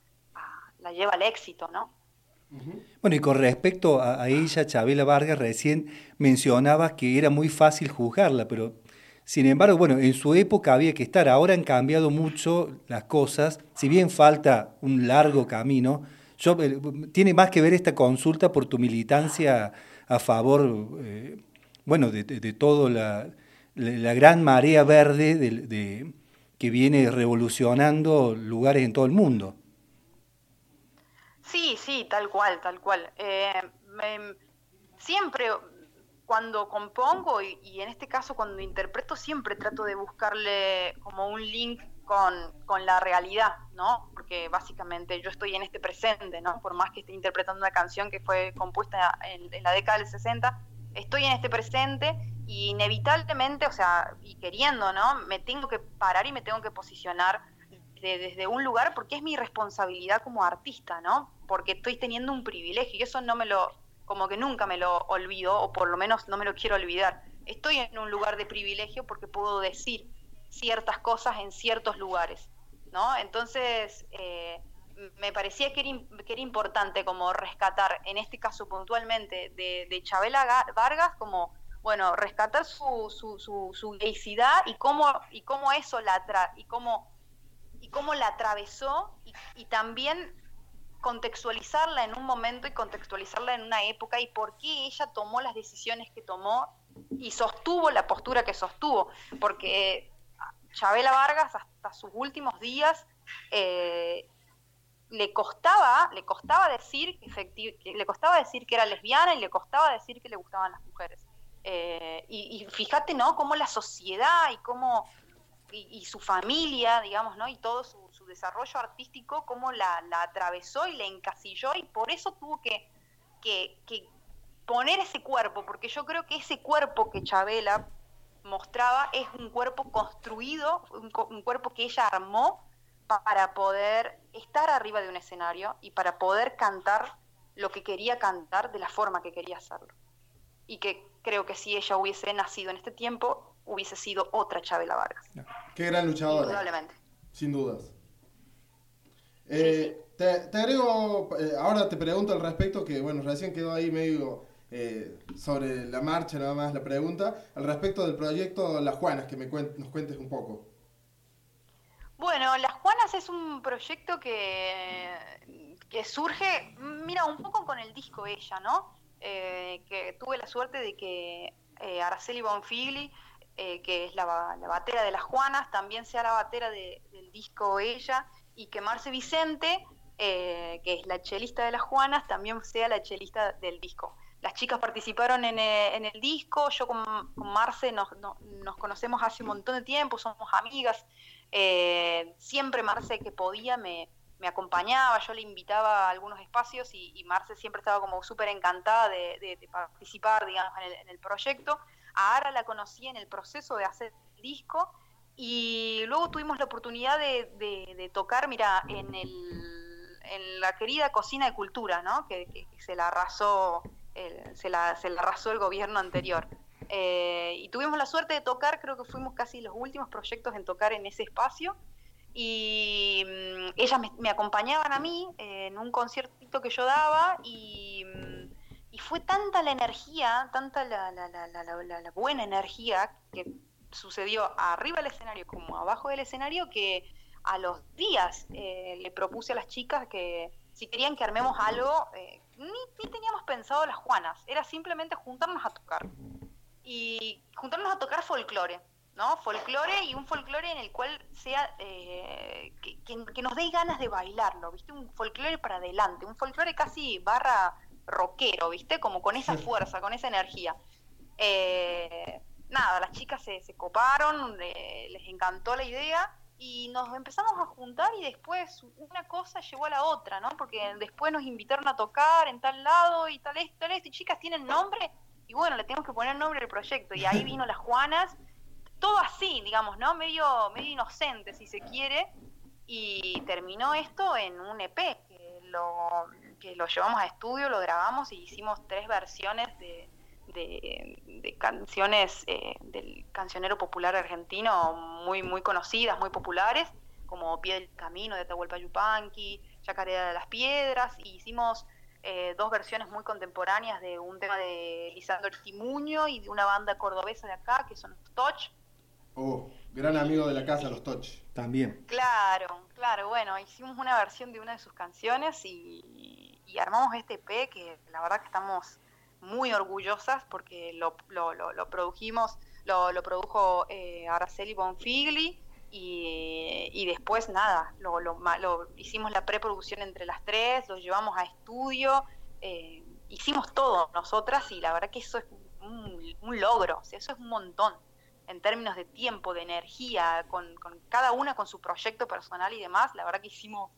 la lleva al éxito, ¿no? Bueno, y con respecto a, ella, Chabela Vargas, recién mencionabas que era muy fácil juzgarla, pero sin embargo, bueno, en su época había que estar. Ahora han cambiado mucho las cosas, si bien falta un largo camino. Eh, tiene más que ver esta consulta por tu militancia a favor, eh, bueno, de, de, todo la, la, gran marea verde de, de- que viene revolucionando lugares en todo el mundo. Sí, sí, tal cual, tal cual. Eh, siempre cuando compongo y, y en este caso cuando interpreto siempre trato de buscarle como un link con, con la realidad, ¿no? Porque básicamente yo estoy en este presente, ¿no? Por más que esté interpretando una canción que fue compuesta en, en la década del 60, estoy en este presente y inevitablemente, o sea, y queriendo, ¿no? Me tengo que parar y me tengo que posicionar desde, un lugar porque es mi responsabilidad como artista, ¿no? Porque estoy teniendo un privilegio y eso no me lo, como que nunca me lo olvido, o por lo menos no me lo quiero olvidar. Estoy en un lugar de privilegio porque puedo decir ciertas cosas en ciertos lugares, ¿no? Entonces, eh, me parecía que era, importante como rescatar, en este caso puntualmente, de, de Chabela Ga- Vargas, como, bueno, rescatar su, su, su, su gaycidad y cómo, y cómo eso la tra y cómo, y cómo la atravesó y, también contextualizarla en un momento y contextualizarla en una época y por qué ella tomó las decisiones que tomó y sostuvo la postura que sostuvo, porque Chabela Vargas hasta sus últimos días eh, le costaba, le costaba decir que le costaba decir que era lesbiana y le costaba decir que le gustaban las mujeres. Eh, y, y fíjate, ¿no? Cómo la sociedad y cómo y, su familia, digamos, ¿no? Y todo su, desarrollo artístico, cómo la, la atravesó y la encasilló y por eso tuvo que, que, poner ese cuerpo, porque yo creo que ese cuerpo que Chabela mostraba es un cuerpo construido, un, un cuerpo que ella armó para poder estar arriba de un escenario y para poder cantar lo que quería cantar de la forma que quería hacerlo. Y que creo que si ella hubiese nacido en este tiempo, hubiese sido otra Chabela Vargas. Qué gran luchadora. Indudablemente. Sin dudas. Eh, te, te agrego, eh, ahora te pregunto al respecto, que bueno, recién quedó ahí medio eh, sobre la marcha nada más la pregunta, al respecto del proyecto Las Juanas, que me cuen- nos cuentes un poco. Bueno, Las Juanas es un proyecto que, que surge, mira, un poco con el disco Ella, ¿no? Eh, que tuve la suerte de que Araceli Bonfigli, eh, que es la, la batera de Las Juanas, también sea la batera de- del disco Ella, y que Marce Vicente, eh, que es la chelista de Las Juanas, también sea la chelista del disco. Las chicas participaron en, eh, en el disco, yo con, Marce nos, no- nos conocemos hace un montón de tiempo, somos amigas, siempre Marce que podía me, me acompañaba, yo le invitaba a algunos espacios y, Marce siempre estaba como súper encantada de, participar, digamos, el, en el proyecto. A Ara la conocí en el proceso de hacer el disco y luego tuvimos la oportunidad de, tocar, mira, en, la querida Cocina de Cultura, ¿no? Que, se la arrasó el, se, la, se el gobierno anterior. Eh, y tuvimos la suerte de tocar, creo que fuimos casi los últimos proyectos en tocar en ese espacio. Y mm, ellas me, me acompañaban a mí eh, en un conciertito que yo daba y fue tanta la energía, tanta la, la- la- la- buena energía que sucedió arriba del escenario como abajo del escenario que a los días eh, le propuse a las chicas que si querían que armemos algo, eh, ni, ni teníamos pensado las Juanas, era simplemente juntarnos a tocar y juntarnos a tocar folclore, ¿no? Folclore y un folclore en el cual sea eh, que- que nos dé ganas de bailarlo, ¿viste? Un folclore para adelante, un folclore casi barra rockero, ¿viste? Como con esa fuerza, con esa energía. Eh, nada, las chicas se, se coparon, le- les encantó la idea y nos empezamos a juntar y después una cosa llevó a la otra, ¿no? Porque después nos invitaron a tocar en tal lado y tal esto, tal esto, y chicas tienen nombre y bueno, le tenemos que poner nombre al proyecto y ahí (laughs) vino las Juanas, todo así, digamos, ¿no? Medio, medio inocente si se quiere y terminó esto en un EP que lo, que lo llevamos a estudio, lo grabamos y hicimos tres versiones de, de, de canciones eh, del cancionero popular argentino muy muy conocidas, muy populares, como Pie del Camino de Atahualpa Yupanqui, Yacarera de las Piedras, y hicimos eh, dos versiones muy contemporáneas de un tema de Lisandro Timuño y de una banda cordobesa de acá, que son los Toch, Oh, gran amigo de la casa, los Toch. También. Claro, claro, bueno, hicimos una versión de una de sus canciones y, y armamos este EP que la verdad que estamos muy orgullosas porque lo, lo, produjimos, lo, produjo eh, Araceli Bonfigli y, y después nada, lo, lo, hicimos la preproducción entre las tres, lo llevamos a estudio, eh, hicimos todo nosotras y la verdad que eso es un, logro, eso es un montón en términos de tiempo, de energía, con, con cada una con su proyecto personal y demás, la verdad que hicimos,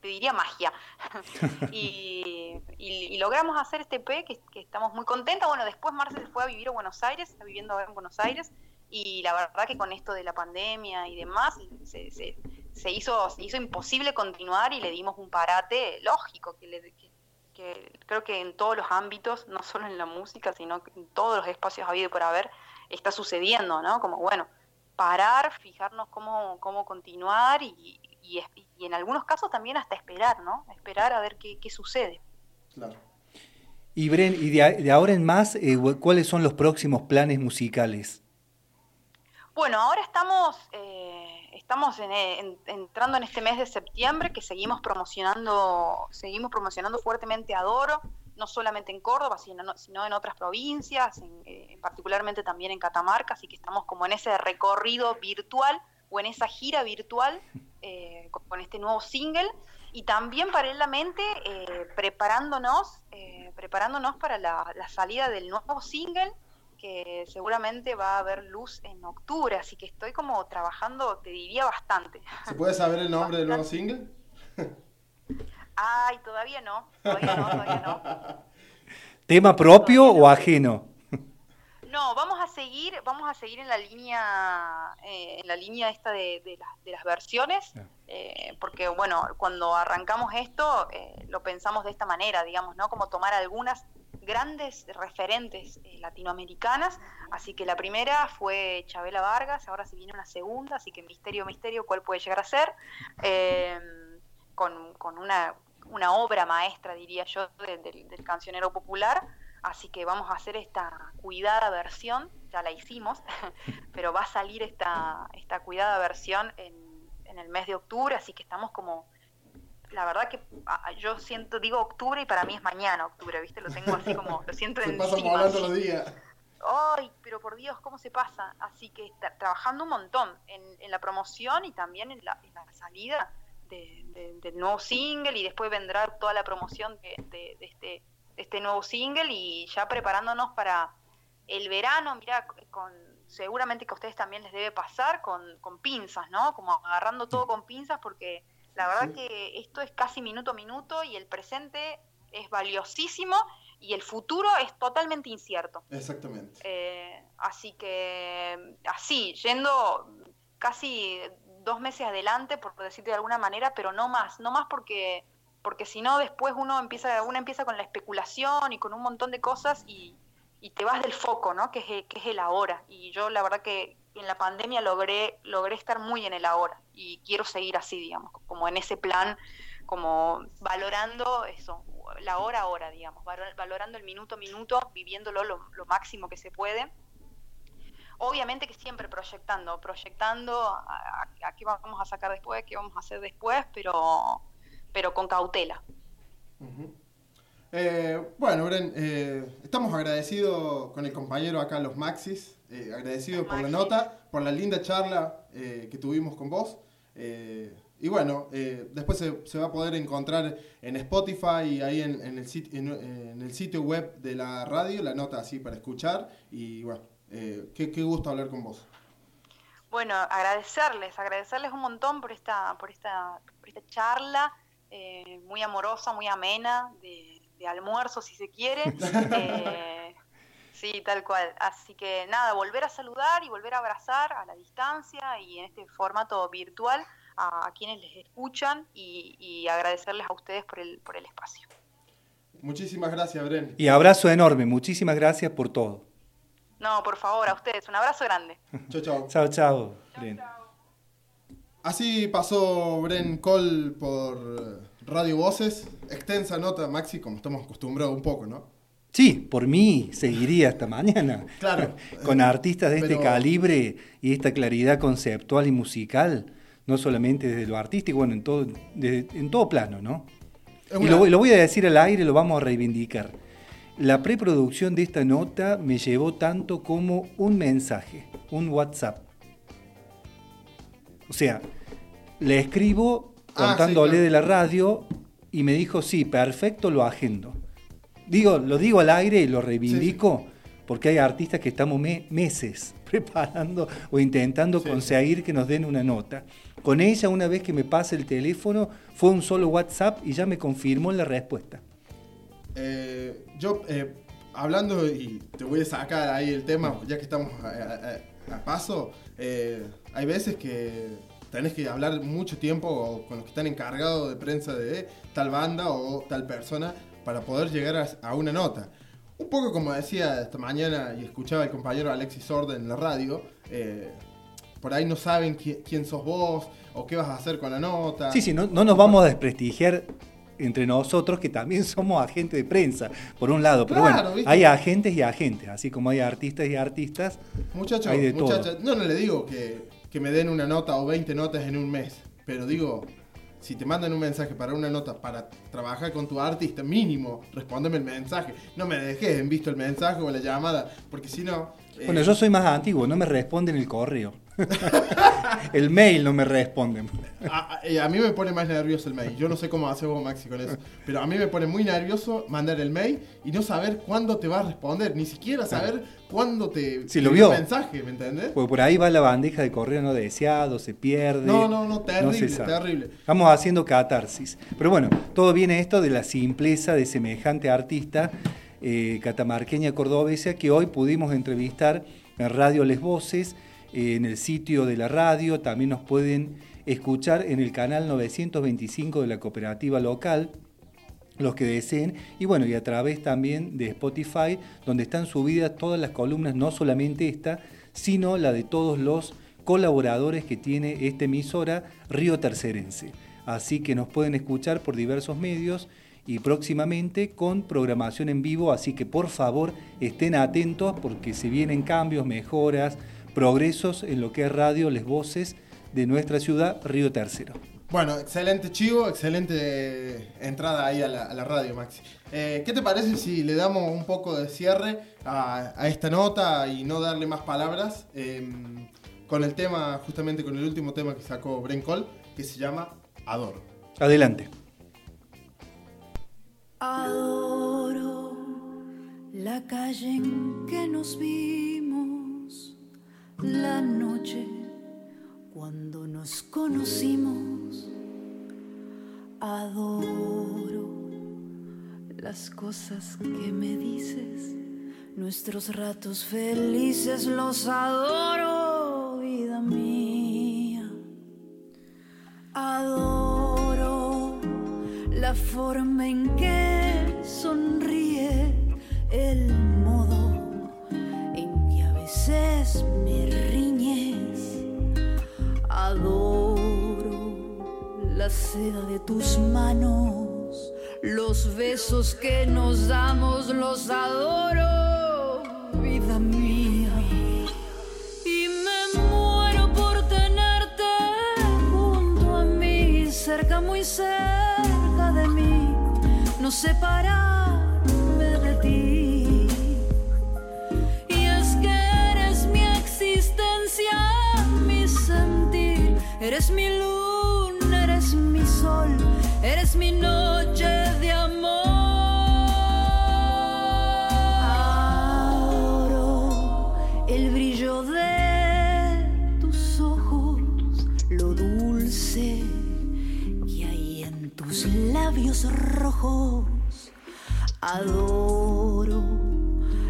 te diría magia. (laughs) y, y- y logramos hacer este EP que, que estamos muy contentas. Bueno, después Marce se fue a vivir a Buenos Aires, está viviendo ahora en Buenos Aires, y la verdad que con esto de la pandemia y demás se, se- se hizo, se hizo imposible continuar y le dimos un parate lógico, que, le- que- que creo que en todos los ámbitos, no solo en la música, sino que en todos los espacios habido por haber, está sucediendo, ¿no? Como bueno, parar, fijarnos cómo, cómo continuar y, y y en algunos casos también hasta esperar, ¿no? Esperar a ver qué, qué sucede. Claro. Y Bren, y de, de ahora en más, eh, ¿cuáles son los próximos planes musicales? Bueno, ahora estamos, eh, estamos en- en- entrando en este mes de septiembre que seguimos promocionando, seguimos promocionando fuertemente Adoro, no solamente en Córdoba, sino, sino en otras provincias, en, eh, particularmente también en Catamarca, así que estamos como en ese recorrido virtual o en esa gira virtual (laughs) eh, con, con este nuevo single y también paralelamente eh, preparándonos, eh, preparándonos para la, la salida del nuevo single que seguramente va a haber luz en octubre, así que estoy como trabajando, te diría bastante. ¿Se puede saber el nombre del nuevo single? Ay, todavía no, todavía no, todavía no. (laughs) ¿Tema propio o ajeno? No, vamos a seguir, vamos a seguir en la línea, eh, en la línea esta de, de las- de las versiones, eh, porque bueno, cuando arrancamos esto eh, lo pensamos de esta manera, digamos, ¿no? Como tomar algunas grandes referentes eh, latinoamericanas, así que la primera fue Chabela Vargas, ahora se viene una segunda, así que misterio, misterio, ¿cuál puede llegar a ser? Eh, con, con una, una obra maestra, diría yo, de- del- del cancionero popular. Así que vamos a hacer esta cuidada versión, ya la hicimos, (laughs) pero va a salir esta, esta cuidada versión en, en el mes de octubre, así que estamos como, la verdad que yo siento, digo octubre y para mí es mañana octubre, ¿viste? Lo tengo así como, lo siento (laughs) Se encima. pasan volando así. los días. Ay, pero por Dios, ¿cómo se pasa? Así que está trabajando un montón en, en la promoción y también en la, en la salida de- de- del nuevo single y después vendrá toda la promoción de, de- de este, este nuevo single y ya preparándonos para el verano, mira, con seguramente que a ustedes también les debe pasar con, con pinzas, ¿no? Como agarrando todo con pinzas porque la verdad Sí. que esto es casi minuto a minuto y el presente es valiosísimo y el futuro es totalmente incierto. Exactamente. Eh, así que, así, yendo casi dos meses adelante, por decirte de alguna manera, pero no más, no más porque, porque si no después uno empieza, uno empieza con la especulación y con un montón de cosas y, y te vas del foco, ¿no? Que es, el- que es el ahora. Y yo la verdad que en la pandemia logré, logré estar muy en el ahora y quiero seguir así, digamos, como en ese plan, como valorando eso, la hora a hora, digamos, valo- valorando el minuto a minuto, viviéndolo lo, lo máximo que se puede. Obviamente que siempre proyectando, proyectando a- a qué vamos a sacar después, qué vamos a hacer después, pero, pero con cautela. Eh, bueno, Bren, eh, estamos agradecidos con el compañero acá, los Maxis, eh, agradecidos por la nota, por la linda charla eh, que tuvimos con vos. y bueno, después se, se va a poder encontrar en Spotify y ahí en, en el sit- en, en el sitio web de la radio, la nota así para escuchar. Y bueno, qué, qué gusto hablar con vos. Bueno, agradecerles, agradecerles un montón por esta, por esta, por esta charla eh, muy amorosa, muy amena, de, de almuerzo si se quiere. (laughs) Eh, sí, tal cual. Así que nada, volver a saludar y volver a abrazar a la distancia y en este formato virtual a, a quienes les escuchan y, y agradecerles a ustedes por el, por el espacio. Muchísimas gracias, Bren. Y abrazo enorme, muchísimas gracias por todo. No, por favor, a ustedes, un abrazo grande. Chau, chau. Chao, chao. Bren. Así pasó Bren Cole por eh, Radio Voces. Extensa nota, Maxi, como estamos acostumbrados un poco, ¿no? Sí, por mí seguiría hasta mañana. Claro. (laughs) Con artistas de este Pero- calibre y esta claridad conceptual y musical, no solamente desde lo artístico, bueno, en todo, desde- en todo plano, ¿no? Y lo, lo voy a decir al aire, lo vamos a reivindicar. La preproducción de esta nota me llevó tanto como un mensaje, un WhatsApp. O sea, le escribo Ah, contándole sí, claro. de la radio y me dijo, sí, perfecto, lo agendo. Digo, lo digo al aire y lo reivindico porque hay artistas que estamos me- meses (laughs) preparando o intentando conseguir que nos den una nota. Con ella, una vez que me pase el teléfono, fue un solo WhatsApp y ya me confirmó la respuesta. Eh, yo, eh, hablando, y te voy a sacar ahí el tema, ya que estamos eh, eh, a paso, eh, hay veces que tenés que hablar mucho tiempo con los que están encargados de prensa de tal banda o tal persona para poder llegar a, una nota. Un poco como decía esta mañana y escuchaba el compañero Alexis Orden en la radio, eh, por ahí no saben qui- quién sos vos o qué vas a hacer con la nota. Sí, sí, no, no nos vamos a desprestigiar entre nosotros que también (laughs) somos agentes de prensa, por un lado. Pero Claro, bueno, ¿viste? hay agentes y agentes, así como hay artistas y artistas. Muchachos, muchachas, no, no le digo que, que me den una nota o 20 notas en un mes, pero digo, si te mandan un mensaje para una nota para trabajar con tu artista, mínimo, respóndeme el mensaje. No me dejes en visto el mensaje o la llamada, porque si no... eh, Bueno, yo soy más antiguo, no me responden el correo. (laughs) el mail no me. A, a- eh, a mí me pone más nervioso el mail. Yo no sé cómo hace vos, Maxi, con eso. Pero a mí me pone muy nervioso mandar el mail y no saber cuándo te va a responder. Ni siquiera saber cuándo te Si lo vio. el mensaje, ¿me entendés? Porque por ahí va la bandeja de correo no deseado, se pierde. No, no, no, terrible, terrible. Estamos haciendo catarsis. Pero bueno, todo viene esto de la simpleza de semejante artista eh, catamarqueña cordobesa que hoy pudimos entrevistar en Radio Les Voces, en el sitio de la radio. También nos pueden escuchar en el canal 925 de la cooperativa local los que deseen y bueno y a través también de Spotify donde están subidas todas las columnas no solamente esta sino la de todos los colaboradores que tiene esta emisora Río Tercerense así que nos pueden escuchar por diversos medios y próximamente con programación en vivo así que por favor estén atentos porque se vienen cambios mejoras progresos en lo que es radio les voces de nuestra ciudad Río Tercero Bueno, excelente chivo, excelente entrada ahí a la, a la radio, Maxi. Eh, ¿Qué te parece si le damos un poco de cierre a, a esta nota y no darle más palabras? eh, con el tema, justamente con el último tema que sacó Bren Cole, que se llama Adoro. adelante Adoro la calle en que nos vimos, la noche cuando nos conocimos. Adoro las cosas que me dices, nuestros ratos felices los adoro, vida mía. Adoro la forma en que sonríe, el modo en que a veces me. Adoro la seda de tus manos, los besos que nos damos, los adoro, vida mía. Y me muero por tenerte junto a mí, cerca, muy cerca de mí, no separarme de ti. Eres mi luna, eres mi sol, eres mi noche de amor. Adoro el brillo de tus ojos, lo dulce que hay en tus labios rojos. Adoro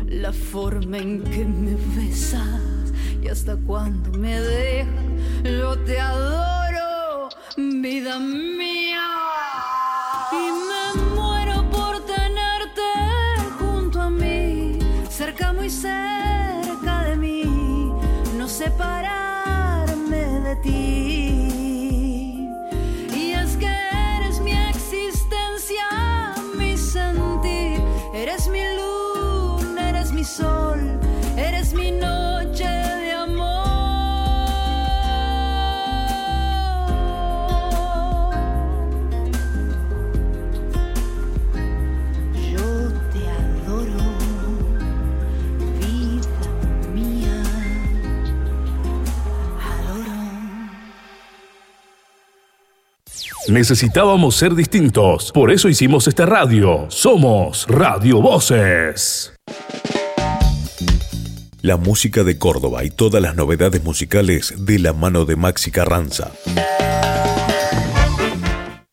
la forma en que me besas y hasta cuando me dejas, yo te adoro, vida mía. Necesitábamos ser distintos, por eso hicimos esta radio. Somos Radio Voces. La música de Córdoba y todas las novedades musicales de la mano de Maxi Carranza.